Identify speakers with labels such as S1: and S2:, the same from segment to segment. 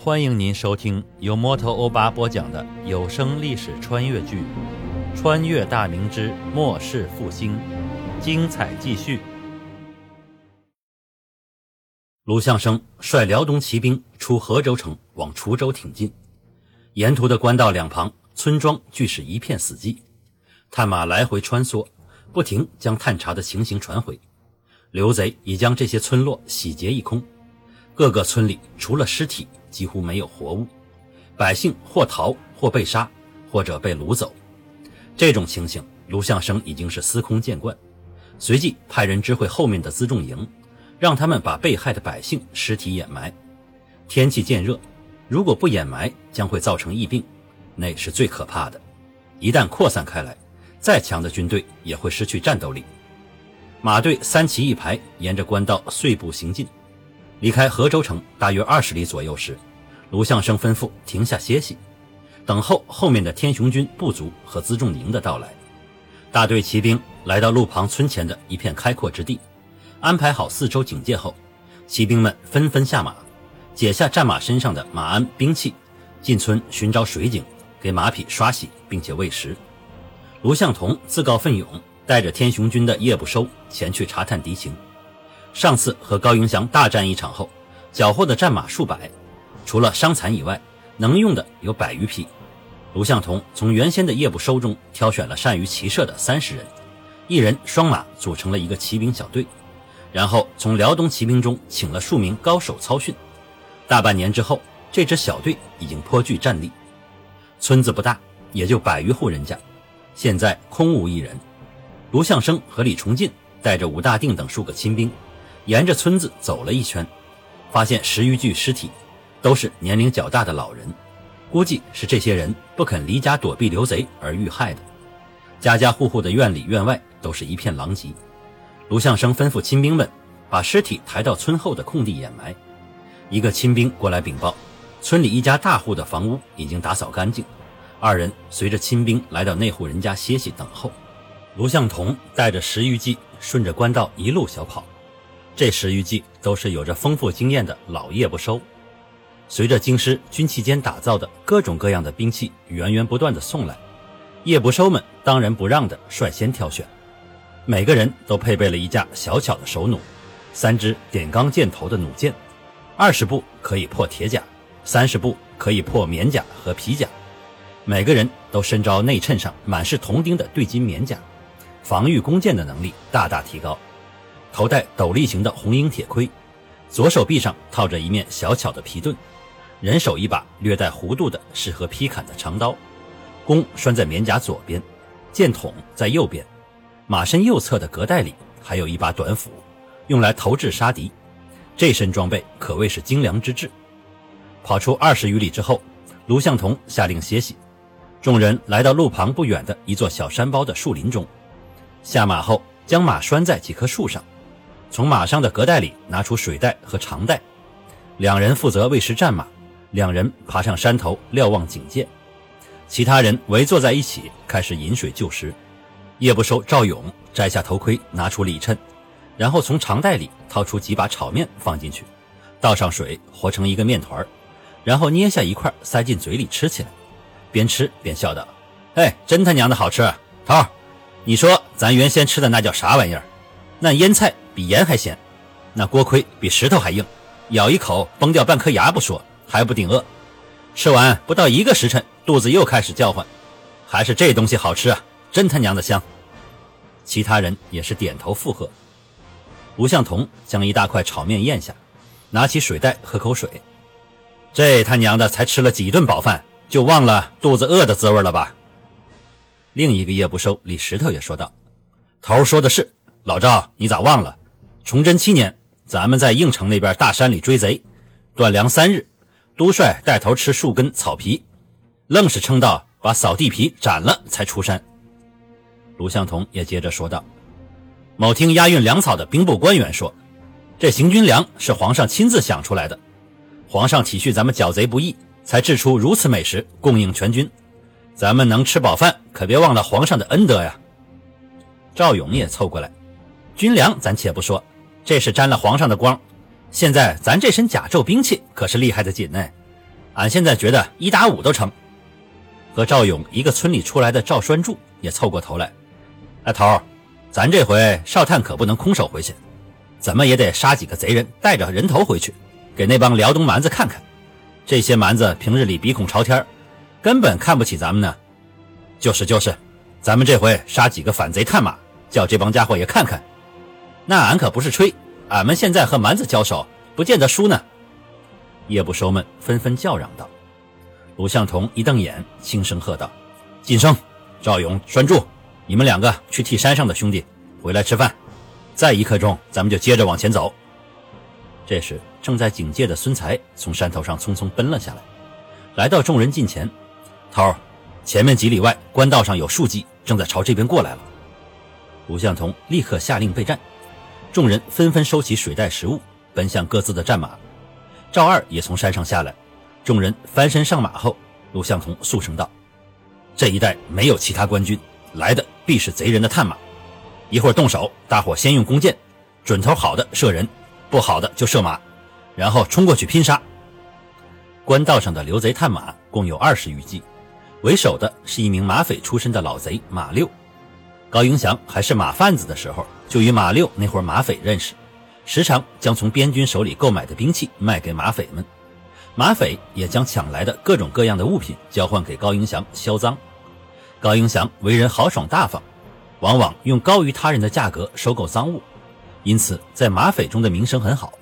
S1: 欢迎您收听由摩托欧巴播讲的有声历史穿越剧《穿越大明之末世复兴》，精彩继续。卢象生率辽东骑兵出河州城，往滁州挺进。沿途的官道两旁，村庄俱是一片死寂，探马来回穿梭，不停将探查的情形传回。刘贼已将这些村落洗劫一空，各个村里除了尸体。几乎没有活物，百姓或逃或被杀，或者被掳走。这种情形，卢象升已经是司空见惯，随即派人知会后面的辎重营，让他们把被害的百姓尸体掩埋。天气渐热，如果不掩埋，将会造成疫病，那是最可怕的。一旦扩散开来，再强的军队也会失去战斗力。马队三骑一排，沿着官道碎步行进。离开河州城大约二十里左右时，卢象升吩咐停下歇息，等候后面的天雄军部族和辎重营的到来。大队骑兵来到路旁村前的一片开阔之地，安排好四周警戒后，骑兵们纷纷下马，解下战马身上的马鞍兵器，进村寻找水井，给马匹刷洗，并且喂食。卢象同自告奋勇，带着天雄军的叶不收前去查探敌情。上次和高迎祥大战一场后，缴获的战马数百，除了伤残以外，能用的有百余匹。卢向同从原先的夜不收中挑选了善于骑射的三十人，一人双马组成了一个骑兵小队，然后从辽东骑兵中请了数名高手操训。大半年之后，这支小队已经颇具战力。村子不大，也就百余户人家，现在空无一人。卢向生和李崇进带着武大定等数个亲兵。沿着村子走了一圈，发现十余具尸体，都是年龄较大的老人，估计是这些人不肯离家躲避刘贼而遇害的。家家户户的院里院外都是一片狼藉。卢象升吩咐亲兵们把尸体抬到村后的空地掩埋。一个亲兵过来禀报，村里一家大户的房屋已经打扫干净。二人随着亲兵来到那户人家歇息等候。卢向同带着十余骑顺着官道一路小跑。这十余计都是有着丰富经验的老叶不收，随着京师军器间打造的各种各样的兵器源源不断的送来，叶不收们当仁不让的率先挑选，每个人都配备了一架小巧的手弩，三支点钢箭头的弩箭，二十步可以破铁甲，三十步可以破棉甲和皮甲，每个人都身着内衬上满是铜钉的对襟棉甲，防御弓箭的能力大大提高。头戴斗笠形的红缨铁盔，左手臂上套着一面小巧的皮盾，人手一把略带弧度的适合劈砍的长刀，弓拴在棉甲左边，箭筒在右边，马身右侧的隔带里还有一把短斧，用来投掷杀敌。这身装备可谓是精良之至。跑出二十余里之后，卢象同下令歇息，众人来到路旁不远的一座小山包的树林中，下马后将马拴在几棵树上。从马上的隔袋里拿出水袋和长袋，两人负责喂食战马，两人爬上山头瞭望警戒，其他人围坐在一起开始饮水救食。叶不收赵勇摘下头盔，拿出里衬，然后从长袋里掏出几把炒面放进去，倒上水和成一个面团，然后捏下一块塞进嘴里吃起来，边吃边笑道：“哎，真他娘的好吃！头儿，你说咱原先吃的那叫啥玩意儿？那腌菜。”比盐还咸，那锅盔比石头还硬，咬一口崩掉半颗牙不说，还不顶饿。吃完不到一个时辰，肚子又开始叫唤。还是这东西好吃啊，真他娘的香！其他人也是点头附和。吴向同将一大块炒面咽下，拿起水袋喝口水。这他娘的才吃了几顿饱饭，就忘了肚子饿的滋味了吧？另一个夜不收李石头也说道：“头说的是，老赵，你咋忘了？”崇祯七年，咱们在应城那边大山里追贼，断粮三日，都帅带头吃树根草皮，愣是撑到把扫地皮斩了才出山。卢象同也接着说道：“某听押运粮草的兵部官员说，这行军粮是皇上亲自想出来的，皇上体恤咱们剿贼不易，才制出如此美食供应全军。咱们能吃饱饭，可别忘了皇上的恩德呀。”赵勇也凑过来：“军粮咱且不说。”这是沾了皇上的光，现在咱这身甲胄兵器可是厉害的紧呢。俺现在觉得一打五都成。和赵勇一个村里出来的赵栓柱也凑过头来：“哎，头，咱这回哨探可不能空手回去，怎么也得杀几个贼人，带着人头回去，给那帮辽东蛮子看看。这些蛮子平日里鼻孔朝天，根本看不起咱们呢。就是就是，咱们这回杀几个反贼探马，叫这帮家伙也看看。那俺可不是吹，俺们现在和蛮子交手，不见得输呢。”夜不收们纷纷叫嚷道。鲁向同一瞪眼，轻声喝道：“晋生、赵勇、拴住，你们两个去替山上的兄弟回来吃饭。再一刻钟，咱们就接着往前走。”这时，正在警戒的孙才从山头上匆匆奔了下来，来到众人近前：“头，前面几里外官道上有数骑正在朝这边过来了。”鲁向同立刻下令备战，众人纷纷收起水袋食物，奔向各自的战马。赵二也从山上下来。众人翻身上马后，陆向同肃声道：“这一带没有其他官军，来的必是贼人的探马。一会儿动手，大伙先用弓箭，准头好的射人，不好的就射马，然后冲过去拼杀。”官道上的刘贼探马共有二十余骑，为首的是一名马匪出身的老贼马六。高迎祥还是马贩子的时候，就与马六那伙马匪认识，时常将从边军手里购买的兵器卖给马匪们。马匪也将抢来的各种各样的物品交换给高迎祥销赃。高迎祥为人豪爽大方，往往用高于他人的价格收购赃物，因此在马匪中的名声很好。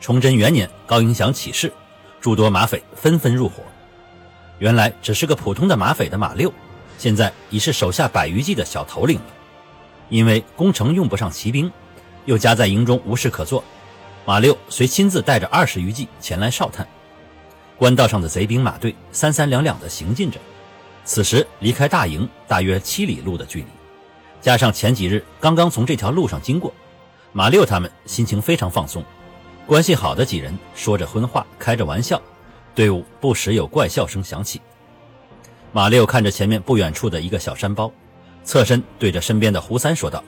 S1: 崇祯元年，高迎祥起事，诸多马匪纷纷入伙。原来只是个普通的马匪的马六，现在已是手下百余骑的小头领了。因为攻城用不上骑兵，又夹在营中无事可做，马六遂亲自带着二十余骑前来哨探。官道上的贼兵马队三三两两地行进着，此时离开大营大约七里路的距离，加上前几日刚刚从这条路上经过，马六他们心情非常放松。关系好的几人说着荤话，开着玩笑，队伍不时有怪笑声响起。马六看着前面不远处的一个小山包，侧身对着身边的胡三说道：“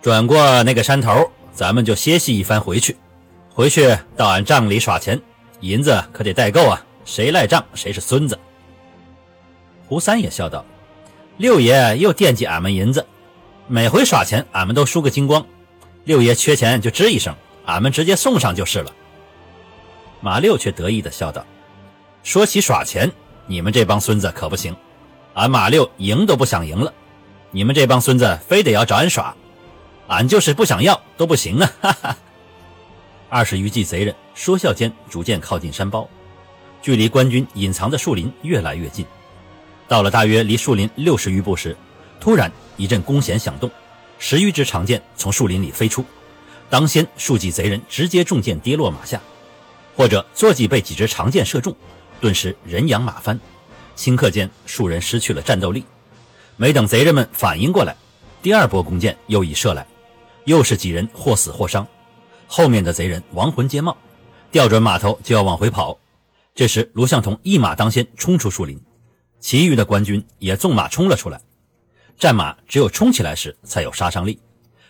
S1: 转过那个山头，咱们就歇息一番回去，回去到俺帐里耍钱。”银子可得带够啊！谁赖账谁是孙子。胡三也笑道：“六爷又惦记俺们银子，每回耍钱俺们都输个精光。六爷缺钱就吱一声，俺们直接送上就是了。”马六却得意地笑道：“说起耍钱，你们这帮孙子可不行，俺马六赢都不想赢了，你们这帮孙子非得要找俺耍，俺就是不想要都不行啊！” 哈哈。二十余骑贼人说笑间，逐渐靠近山包，距离官军隐藏的树林越来越近。到了大约离树林六十余步时，突然一阵弓弦响动，十余支长箭从树林里飞出。当先数骑贼人直接中箭跌落马下，或者坐骑被几支长箭射中，顿时人仰马翻。顷刻间，数人失去了战斗力。没等贼人们反应过来，第二波弓箭又已射来，又是几人或死或伤。后面的贼人亡魂皆冒，调转马头就要往回跑。这时，卢向同一马当先冲出树林，其余的官军也纵马冲了出来。战马只有冲起来时才有杀伤力，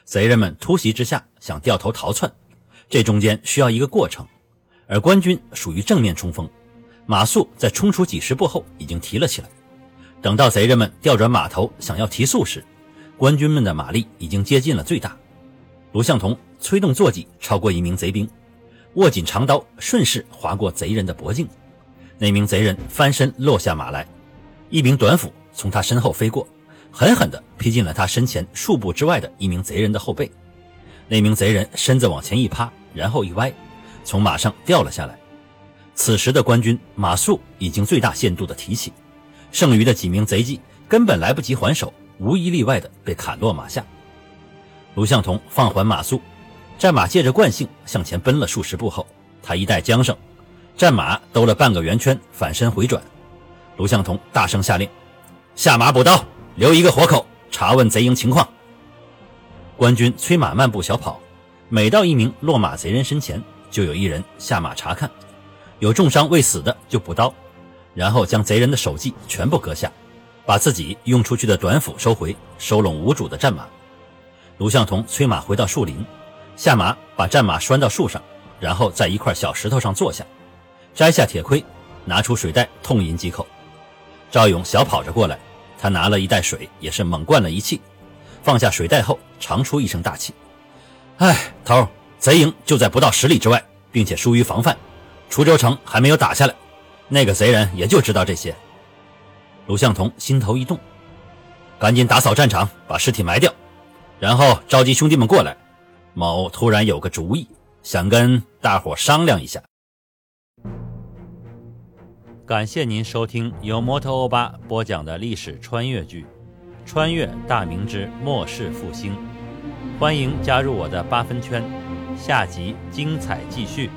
S1: 贼人们突袭之下想掉头逃窜，这中间需要一个过程。而官军属于正面冲锋，马谡在冲出几十步后已经提了起来。等到贼人们调转马头想要提速时，官军们的马力已经接近了最大。卢向同。催动坐骑超过一名贼兵，握紧长刀，顺势划过贼人的脖颈。那名贼人翻身落下马来，一柄短斧从他身后飞过，狠狠地劈进了他身前数步之外的一名贼人的后背。那名贼人身子往前一趴，然后一歪，从马上掉了下来。此时的官军马谡已经最大限度地提起，剩余的几名贼骑根本来不及还手，无一例外的被砍落马下。卢向同放缓马速。战马借着惯性向前奔了数十步后，他一带缰绳，战马兜了半个圆圈，反身回转。卢向同大声下令：“下马补刀，留一个活口，查问贼营情况。”官军催马慢步小跑，每到一名落马贼人身前，就有一人下马查看，有重伤未死的就补刀，然后将贼人的首级全部割下，把自己用出去的短斧收回，收拢无主的战马。卢向同催马回到树林。下马把战马拴到树上，然后在一块小石头上坐下，摘下铁盔，拿出水袋痛饮几口。赵勇小跑着过来，他拿了一袋水，也是猛灌了一气，放下水袋后长出一声大气：“哎，头，贼营就在不到十里之外，并且疏于防范，滁州城还没有打下来，那个贼人也就知道这些。”卢向同心头一动，赶紧打扫战场，把尸体埋掉，然后召集兄弟们过来。某突然有个主意，想跟大伙商量一下。感谢您收听由摩托欧巴播讲的历史穿越剧《穿越大明之末世复兴》，欢迎加入我的八分圈，下集精彩继续。